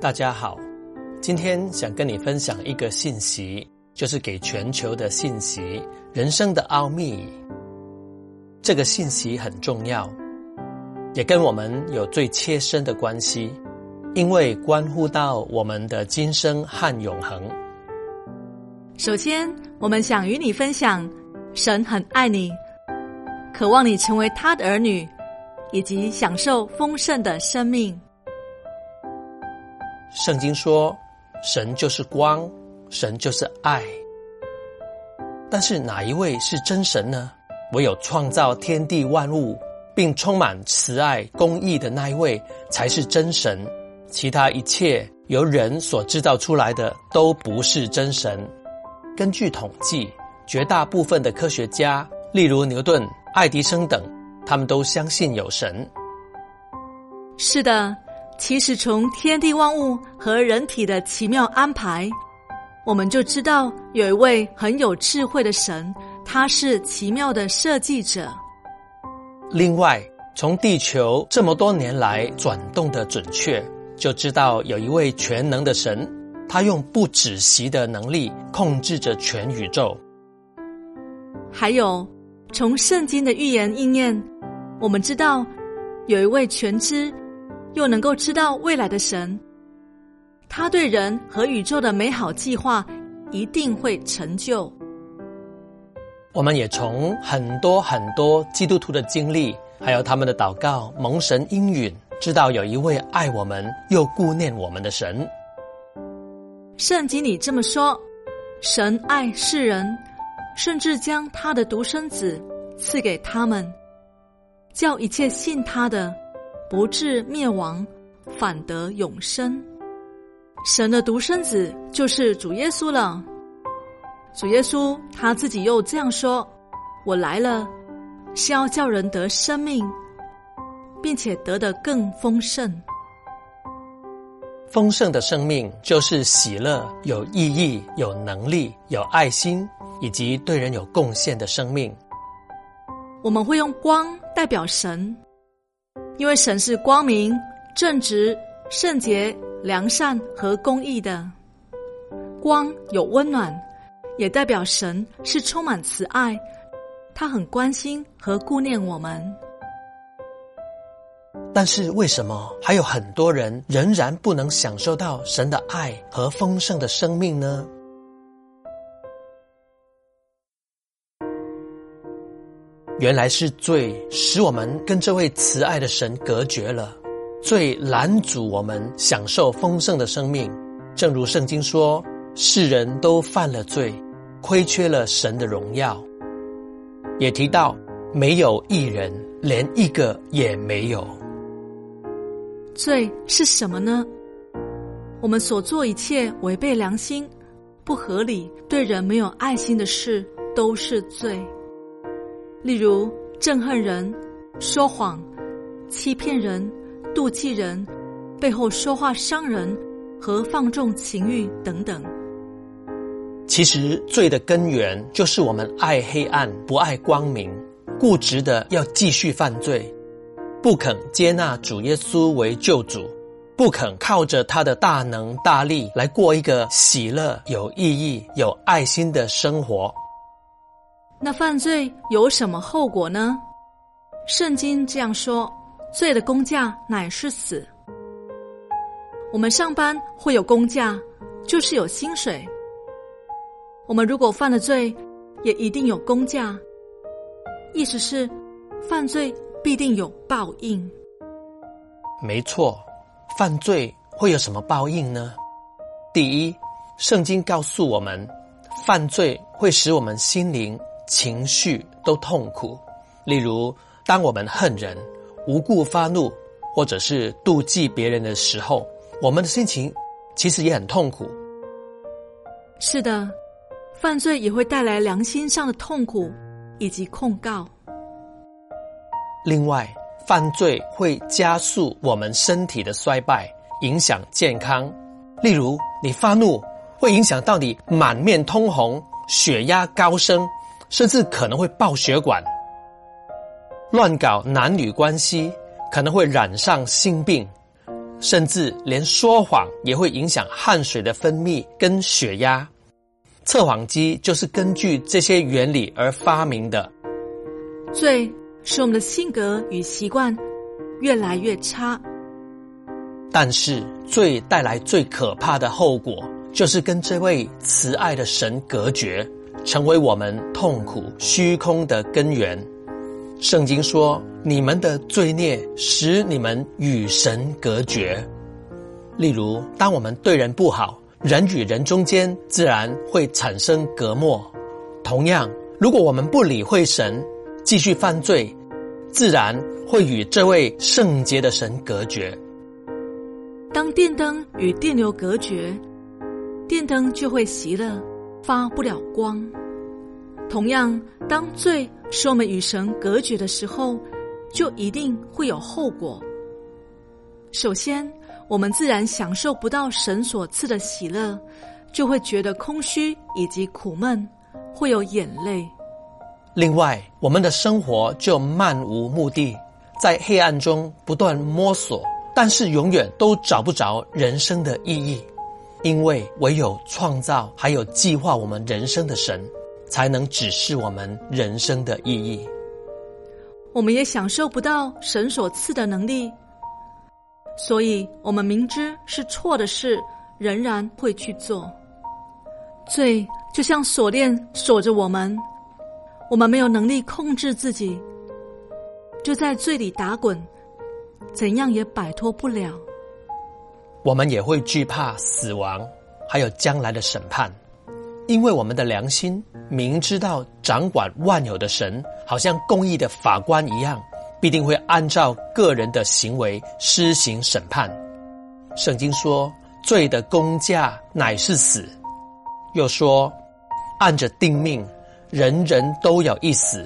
大家好，今天想跟你分享一个信息，就是给全球的信息——人生的奥秘。这个信息很重要，也跟我们有最切身的关系，因为关乎到我们的今生和永恒。首先，我们想与你分享，神很爱你，渴望你成为他的儿女，以及享受丰盛的生命。圣经说，神就是光，神就是爱。但是哪一位是真神呢？唯有创造天地万物，并充满慈爱、公义的那一位，才是真神。其他一切由人所制造出来的，都不是真神。根据统计，绝大部分的科学家，例如牛顿、爱迪生等，他们都相信有神。是的。其实，从天地万物和人体的奇妙安排，我们就知道有一位很有智慧的神，他是奇妙的设计者。另外，从地球这么多年来转动的准确，就知道有一位全能的神，他用不止息的能力控制着全宇宙。还有，从圣经的预言应验，我们知道有一位全知。又能够知道未来的神，他对人和宇宙的美好计划一定会成就。我们也从很多很多基督徒的经历，还有他们的祷告、蒙神应允，知道有一位爱我们又顾念我们的神。圣经里这么说：神爱世人，甚至将他的独生子赐给他们，叫一切信他的。不至灭亡，反得永生。神的独生子就是主耶稣了。主耶稣他自己又这样说：“我来了，是要叫人得生命，并且得的更丰盛。丰盛的生命就是喜乐、有意义、有能力、有爱心，以及对人有贡献的生命。我们会用光代表神。”因为神是光明、正直、圣洁、良善和公义的，光有温暖，也代表神是充满慈爱，他很关心和顾念我们。但是为什么还有很多人仍然不能享受到神的爱和丰盛的生命呢？原来是罪使我们跟这位慈爱的神隔绝了，罪拦阻我们享受丰盛的生命。正如圣经说：“世人都犯了罪，亏缺了神的荣耀。”也提到没有一人，连一个也没有。罪是什么呢？我们所做一切违背良心、不合理、对人没有爱心的事，都是罪。例如憎恨人、说谎、欺骗人、妒忌人、背后说话伤人和放纵情欲等等。其实罪的根源就是我们爱黑暗，不爱光明，固执的要继续犯罪，不肯接纳主耶稣为救主，不肯靠着他的大能大力来过一个喜乐、有意义、有爱心的生活。那犯罪有什么后果呢？圣经这样说：罪的工价乃是死。我们上班会有工价，就是有薪水。我们如果犯了罪，也一定有工价。意思是，犯罪必定有报应。没错，犯罪会有什么报应呢？第一，圣经告诉我们，犯罪会使我们心灵。情绪都痛苦，例如，当我们恨人、无故发怒，或者是妒忌别人的时候，我们的心情其实也很痛苦。是的，犯罪也会带来良心上的痛苦以及控告。另外，犯罪会加速我们身体的衰败，影响健康。例如，你发怒会影响到你满面通红、血压高升。甚至可能会爆血管，乱搞男女关系可能会染上性病，甚至连说谎也会影响汗水的分泌跟血压。测谎机就是根据这些原理而发明的。罪使我们的性格与习惯越来越差，但是罪带来最可怕的后果，就是跟这位慈爱的神隔绝，成为我们痛苦虚空的根源。圣经说：“你们的罪孽使你们与神隔绝。”例如，当我们对人不好，人与人中间自然会产生隔膜。同样，如果我们不理会神，继续犯罪，自然会与这位圣洁的神隔绝。当电灯与电流隔绝，电灯就会熄了，发不了光。同样，当罪使我们与神隔绝的时候，就一定会有后果。首先，我们自然享受不到神所赐的喜乐，就会觉得空虚以及苦闷，会有眼泪。另外，我们的生活就漫无目的，在黑暗中不断摸索，但是永远都找不着人生的意义，因为唯有创造还有计划我们人生的神，才能指示我们人生的意义。我们也享受不到神所赐的能力，所以我们明知是错的事，仍然会去做。罪就像锁链锁着我们。我们没有能力控制自己，就在罪里打滚，怎样也摆脱不了。我们也会惧怕死亡，还有将来的审判，因为我们的良心明知道掌管万有的神，好像公义的法官一样，必定会按照个人的行为施行审判。圣经说，罪的工价乃是死，又说，按着定命。人人都有一死，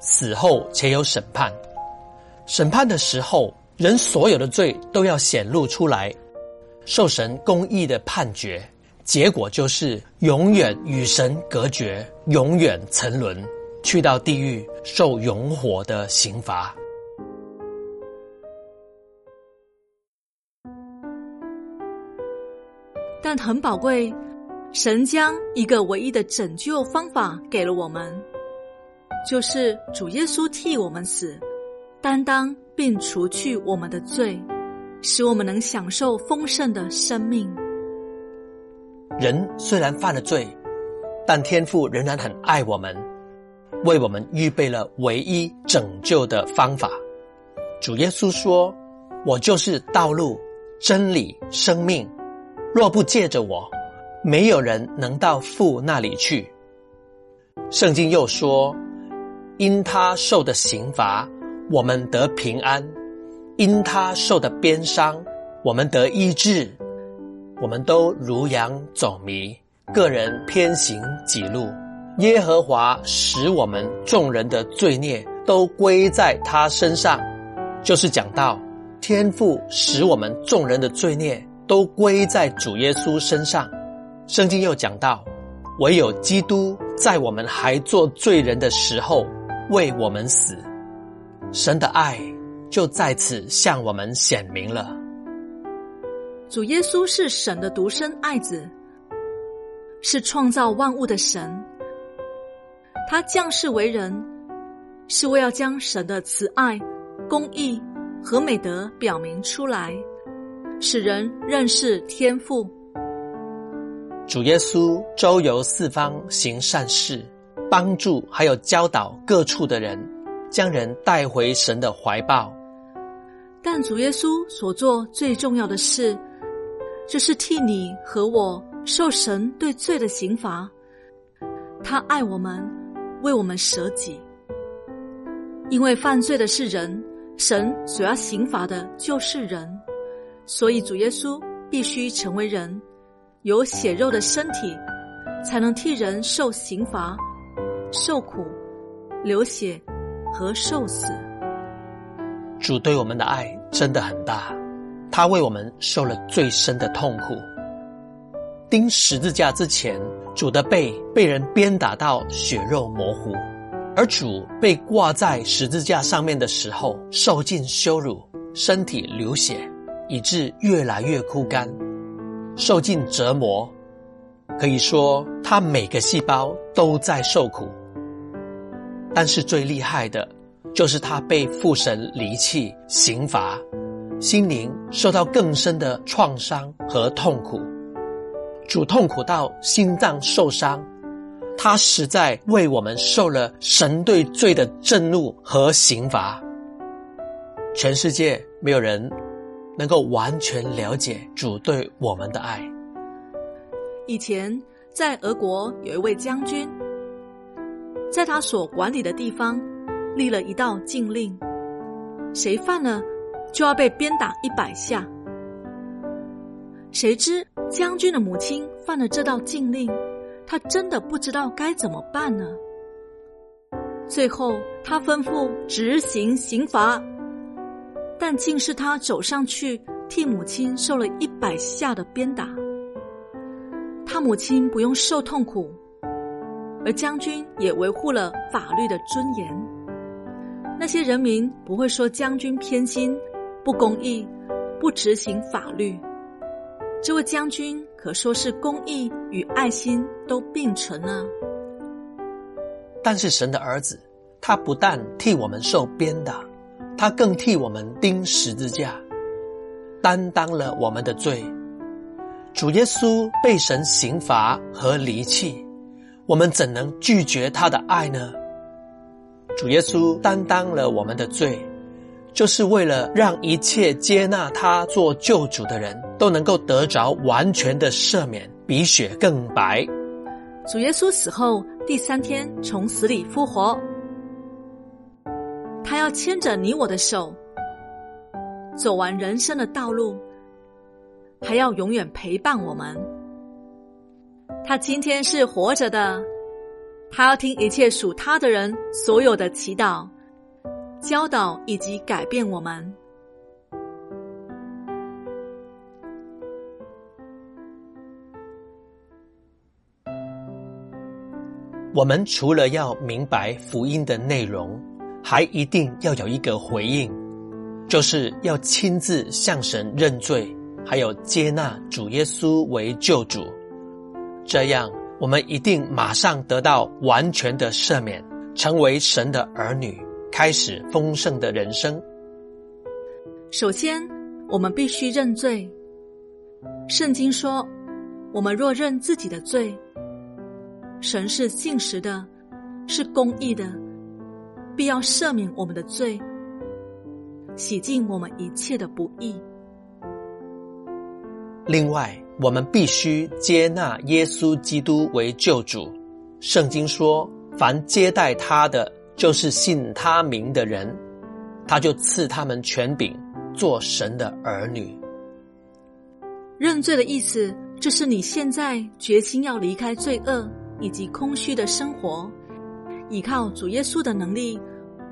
死后且有审判。审判的时候，人所有的罪都要显露出来，受神公义的判决，结果就是永远与神隔绝，永远沉沦，去到地狱受永火的刑罚。但很宝贵。神将一个唯一的拯救方法给了我们，就是主耶稣替我们死，担当并除去我们的罪，使我们能享受丰盛的生命。人虽然犯了罪，但天父仍然很爱我们，为我们预备了唯一拯救的方法。主耶稣说：“我就是道路、真理、生命，若不借着我。”没有人能到父那里去。圣经又说：“因他受的刑罚，我们得平安；因他受的鞭伤，我们得医治。我们都如羊走迷，个人偏行己路。耶和华使我们众人的罪孽都归在他身上。”就是讲到天父使我们众人的罪孽都归在主耶稣身上。圣经又讲到，唯有基督在我们还做罪人的时候为我们死，神的爱就在此向我们显明了。主耶稣是神的独生爱子，是创造万物的神。他降世为人，是为要将神的慈爱、公义和美德表明出来，使人认识天赋。主耶稣周游四方行善事，帮助还有教导各处的人，将人带回神的怀抱。但主耶稣所做最重要的事，就是替你和我受神对罪的刑罚。他爱我们，为我们舍己。因为犯罪的是人，神所要刑罚的就是人，所以主耶稣必须成为人。有血肉的身体，才能替人受刑罚、受苦、流血和受死。主对我们的爱真的很大，他为我们受了最深的痛苦。钉十字架之前，主的背被人鞭打到血肉模糊；而主被挂在十字架上面的时候，受尽羞辱，身体流血，以致越来越枯干，受尽折磨。可以说，他每个细胞都在受苦。但是最厉害的，就是他被父神离弃、刑罚，心灵受到更深的创伤和痛苦。主痛苦到心脏受伤，他实在为我们受了神对罪的震怒和刑罚。全世界没有人能够完全了解主对我们的爱。以前在俄国有一位将军，在他所管理的地方立了一道禁令：谁犯了就要被鞭打一百下。谁知将军的母亲犯了这道禁令，他真的不知道该怎么办呢？最后他吩咐执行刑罚。但竟是他走上去替母亲受了一百下的鞭打，他母亲不用受痛苦，而将军也维护了法律的尊严。那些人民不会说将军偏心、不公义、不执行法律。这位将军可说是公义与爱心都并存呢。但是神的儿子，他不但替我们受鞭打。他更替我们钉十字架，担当了我们的罪。主耶稣被神刑罚和离弃，我们怎能拒绝他的爱呢？主耶稣担当了我们的罪，就是为了让一切接纳他做救主的人都能够得着完全的赦免，比雪更白。主耶稣死后第三天从死里复活。他要牵着你我的手，走完人生的道路，还要永远陪伴我们。他今天是活着的，他要听一切属他的人所有的祈祷、教导以及改变我们。我们除了要明白福音的内容，还一定要有一个回应，就是要亲自向神认罪，还有接纳主耶稣为救主。这样，我们一定马上得到完全的赦免，成为神的儿女，开始丰盛的人生。首先，我们必须认罪。圣经说：“我们若认自己的罪，神是信实的，是公义的。”必要赦免我们的罪，洗净我们一切的不义。另外，我们必须接纳耶稣基督为救主。圣经说：“凡接待他的，就是信他名的人，他就赐他们权柄，做神的儿女。”认罪的意思，就是你现在决心要离开罪恶以及空虚的生活。依靠主耶稣的能力，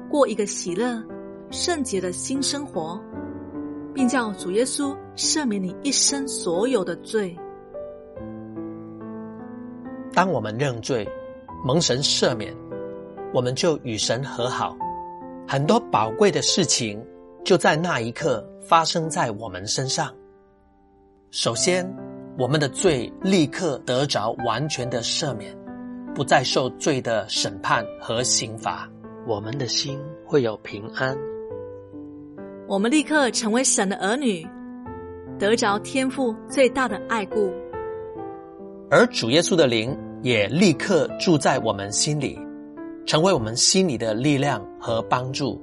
过一个喜乐、圣洁的新生活，并叫主耶稣赦免你一生所有的罪。当我们认罪、蒙神赦免，我们就与神和好，很多宝贵的事情就在那一刻发生在我们身上。首先，我们的罪立刻得着完全的赦免。不再受罪的审判和刑罚，我们的心会有平安。我们立刻成为神的儿女，得着天父最大的爱顾。而主耶稣的灵也立刻住在我们心里，成为我们心里的力量和帮助，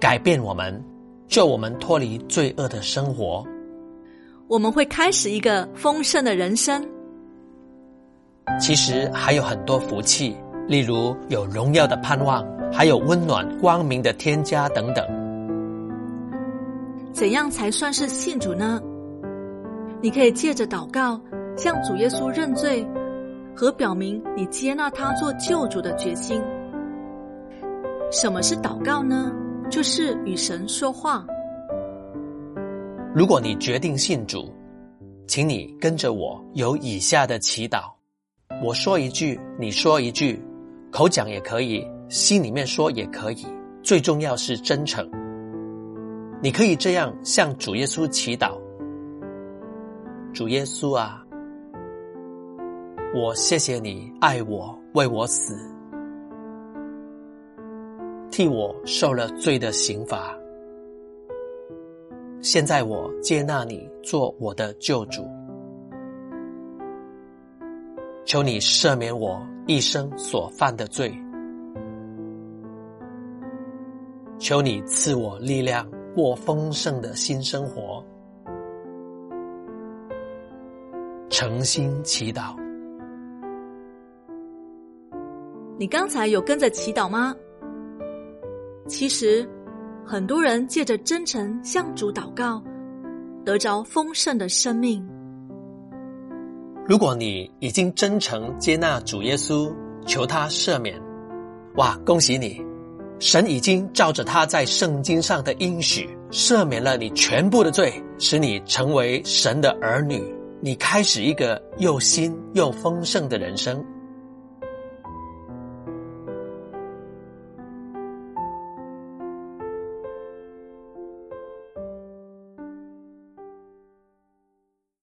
改变我们，救我们脱离罪恶的生活。我们会开始一个丰盛的人生。其实还有很多福气，例如有荣耀的盼望，还有温暖光明的添加等等。怎样才算是信主呢？你可以借着祷告向主耶稣认罪，和表明你接纳他做救主的决心。什么是祷告呢？就是与神说话。如果你决定信主，请你跟着我有以下的祈祷。我说一句，你说一句，口讲也可以，心里面说也可以，最重要是真诚。你可以这样向主耶稣祈祷：主耶稣啊，我谢谢你爱我，为我死，替我受了罪的刑罚。现在我接纳你做我的救主，求你赦免我一生所犯的罪，求你赐我力量过丰盛的新生活。诚心祈祷。你刚才有跟着祈祷吗？其实。很多人借着真诚向主祷告，得着丰盛的生命。如果你已经真诚接纳主耶稣，求他赦免，哇，恭喜你！神已经照着他在圣经上的应许，赦免了你全部的罪，使你成为神的儿女。你开始一个又新又丰盛的人生。